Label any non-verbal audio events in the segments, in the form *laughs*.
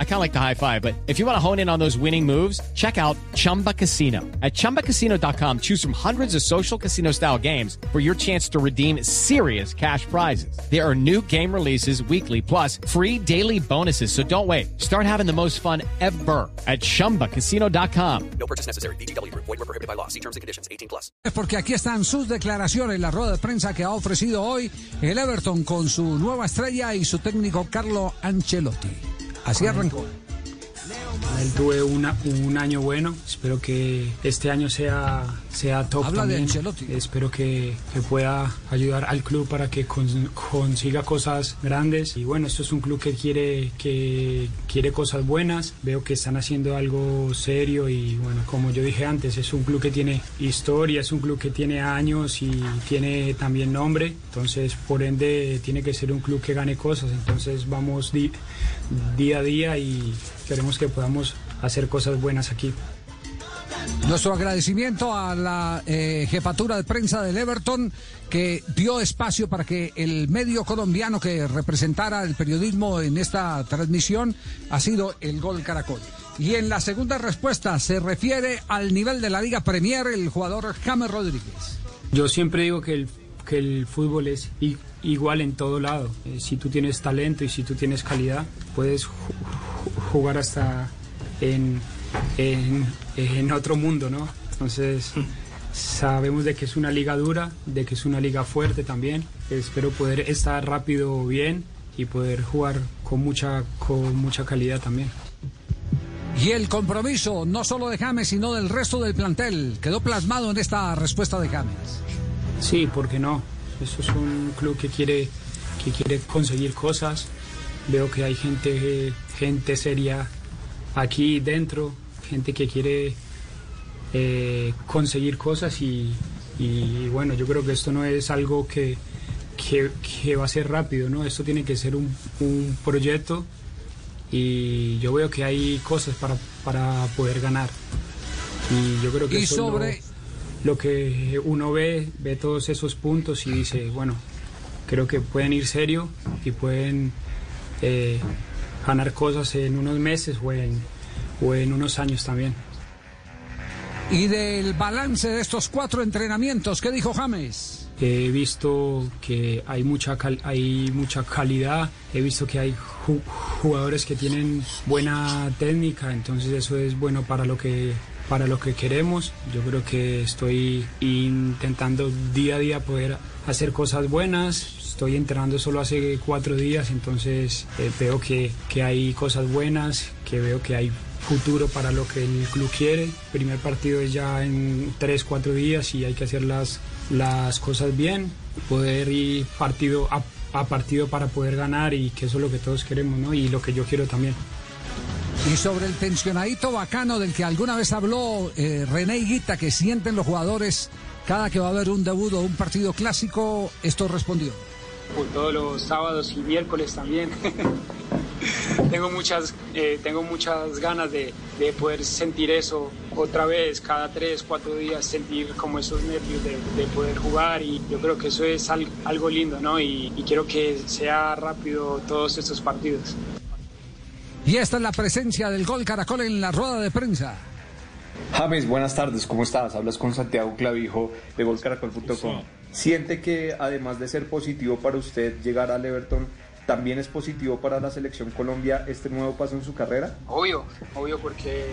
I kind of like the high five, but if you want to hone in on those winning moves, check out Chumba Casino. At ChumbaCasino.com, choose from hundreds of social casino style games for your chance to redeem serious cash prizes. There are new game releases weekly, plus free daily bonuses. So don't wait. Start having the most fun ever at ChumbaCasino.com. No purchase necessary. BGW. Void were prohibited by law. See terms and conditions. 18 plus. Porque aquí están sus declaraciones, la rueda de prensa que ha ofrecido hoy el Everton con su nueva estrella y su técnico Carlo Ancelotti. Así arrancó. Él tuve una, un año bueno, espero que este año sea, sea top Habla de también. Ancelotti. Espero que, que pueda ayudar al club para que con- consiga cosas grandes. Y bueno, esto es un club que quiere, que quiere cosas buenas. Veo que están haciendo algo serio y bueno, como yo dije antes, es un club que tiene historia, es un club que tiene años y tiene también nombre. Entonces, por ende, tiene que ser un club que gane cosas. Entonces, vamos di- día a día y queremos que podamos hacer cosas buenas aquí. Nuestro agradecimiento a la eh, jefatura de prensa del Everton que dio espacio para que el medio colombiano que representara el periodismo en esta transmisión ha sido el Gol Caracol. Y en la segunda respuesta se refiere al nivel de la Liga Premier el jugador James Rodríguez. Yo siempre digo que el, que el fútbol es igual en todo lado. Eh, si tú tienes talento y si tú tienes calidad, puedes ju- ju- jugar hasta en, en, en otro mundo, ¿no? Entonces, sabemos de que es una liga dura, de que es una liga fuerte también. Espero poder estar rápido bien y poder jugar con mucha, con mucha calidad también. Y el compromiso no solo de James, sino del resto del plantel quedó plasmado en esta respuesta de James. Sí, ¿por qué no? Eso es un club que quiere, que quiere conseguir cosas. Veo que hay gente, gente seria aquí dentro, gente que quiere eh, conseguir cosas y, y bueno, yo creo que esto no es algo que, que, que va a ser rápido, ¿no? Esto tiene que ser un, un proyecto y yo veo que hay cosas para, para poder ganar. Y yo creo que Y eso es lo- que uno ve, ve todos esos puntos y dice, bueno, creo que pueden ir serio y pueden eh, ganar cosas en unos meses o en, o en unos años también. Y del balance de estos cuatro entrenamientos, ¿qué dijo James? He visto que hay mucha, cal- hay mucha calidad, he visto que hay ju- jugadores que tienen buena técnica, entonces eso es bueno para lo que para lo que queremos. Yo creo que estoy intentando día a día poder hacer cosas buenas. Estoy entrenando solo hace cuatro días, entonces eh, veo que, que hay cosas buenas, que veo que hay futuro para lo que el club quiere. Primer partido es ya en tres, cuatro días y hay que hacer las, las cosas bien, poder ir partido a, a partido para poder ganar y que eso es lo que todos queremos, ¿no? Y lo que yo quiero también. Y sobre el tensionadito bacano del que alguna vez habló eh, René Higuita, que sienten los jugadores cada que va a haber un debut o un partido clásico, esto respondió. Todos los sábados y miércoles también. *laughs* tengo muchas, eh, tengo muchas ganas de, de poder sentir eso otra vez, cada tres, cuatro días, sentir como esos nervios de, de poder jugar y yo creo que eso es al- algo lindo, ¿no? Y, y quiero que sea rápido todos estos partidos. Y esta es la presencia del gol Caracol en la rueda de prensa. James, buenas tardes, ¿cómo estás? Hablas con Santiago Clavijo de golcaracol.com. ¿Siente que además de ser positivo para usted llegar al Everton, también es positivo para la selección Colombia este nuevo paso en su carrera? Obvio, obvio porque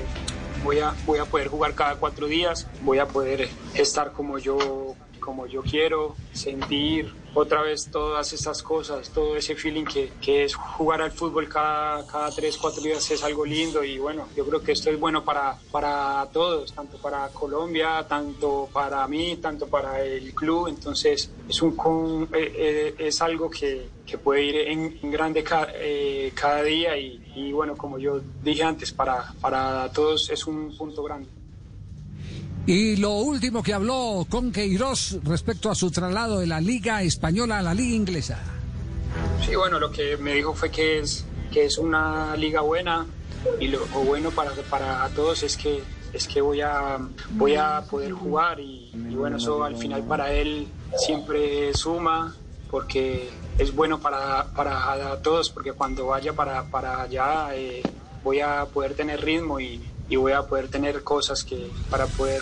voy a, voy a poder jugar cada cuatro días, voy a poder estar como yo, como yo quiero, sentir otra vez todas esas cosas, todo ese feeling que, que es jugar al fútbol cada, cada tres, cuatro días es algo lindo y bueno, yo creo que esto es bueno para, para todos, tanto para Colombia, tanto para mí, tanto para el club, entonces es, un, eh, eh, es algo que, que puede ir en, en grande ca- eh, cada día y, y bueno, como yo dije antes, para, para todos es un punto grande. Y lo último que habló con Queiroz respecto a su traslado de la Liga Española a la Liga Inglesa. Sí, bueno, lo que me dijo fue que es, que es una liga buena y lo, lo bueno para, para todos es que es que voy a, voy a poder jugar y, y bueno, eso al final para él siempre suma porque es bueno para, para todos, porque cuando vaya para, para allá eh, voy a poder tener ritmo y, y voy a poder tener cosas que para poder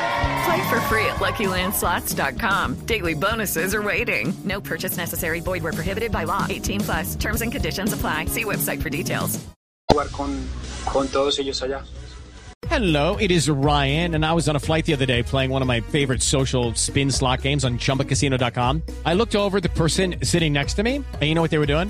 Play for free at LuckyLandSlots.com. Daily bonuses are waiting. No purchase necessary. Void where prohibited by law. 18 plus. Terms and conditions apply. See website for details. jugar con, con todos ellos allá. Hello, it is Ryan, and I was on a flight the other day playing one of my favorite social spin slot games on chumbacasino.com. I looked over at the person sitting next to me, and you know what they were doing?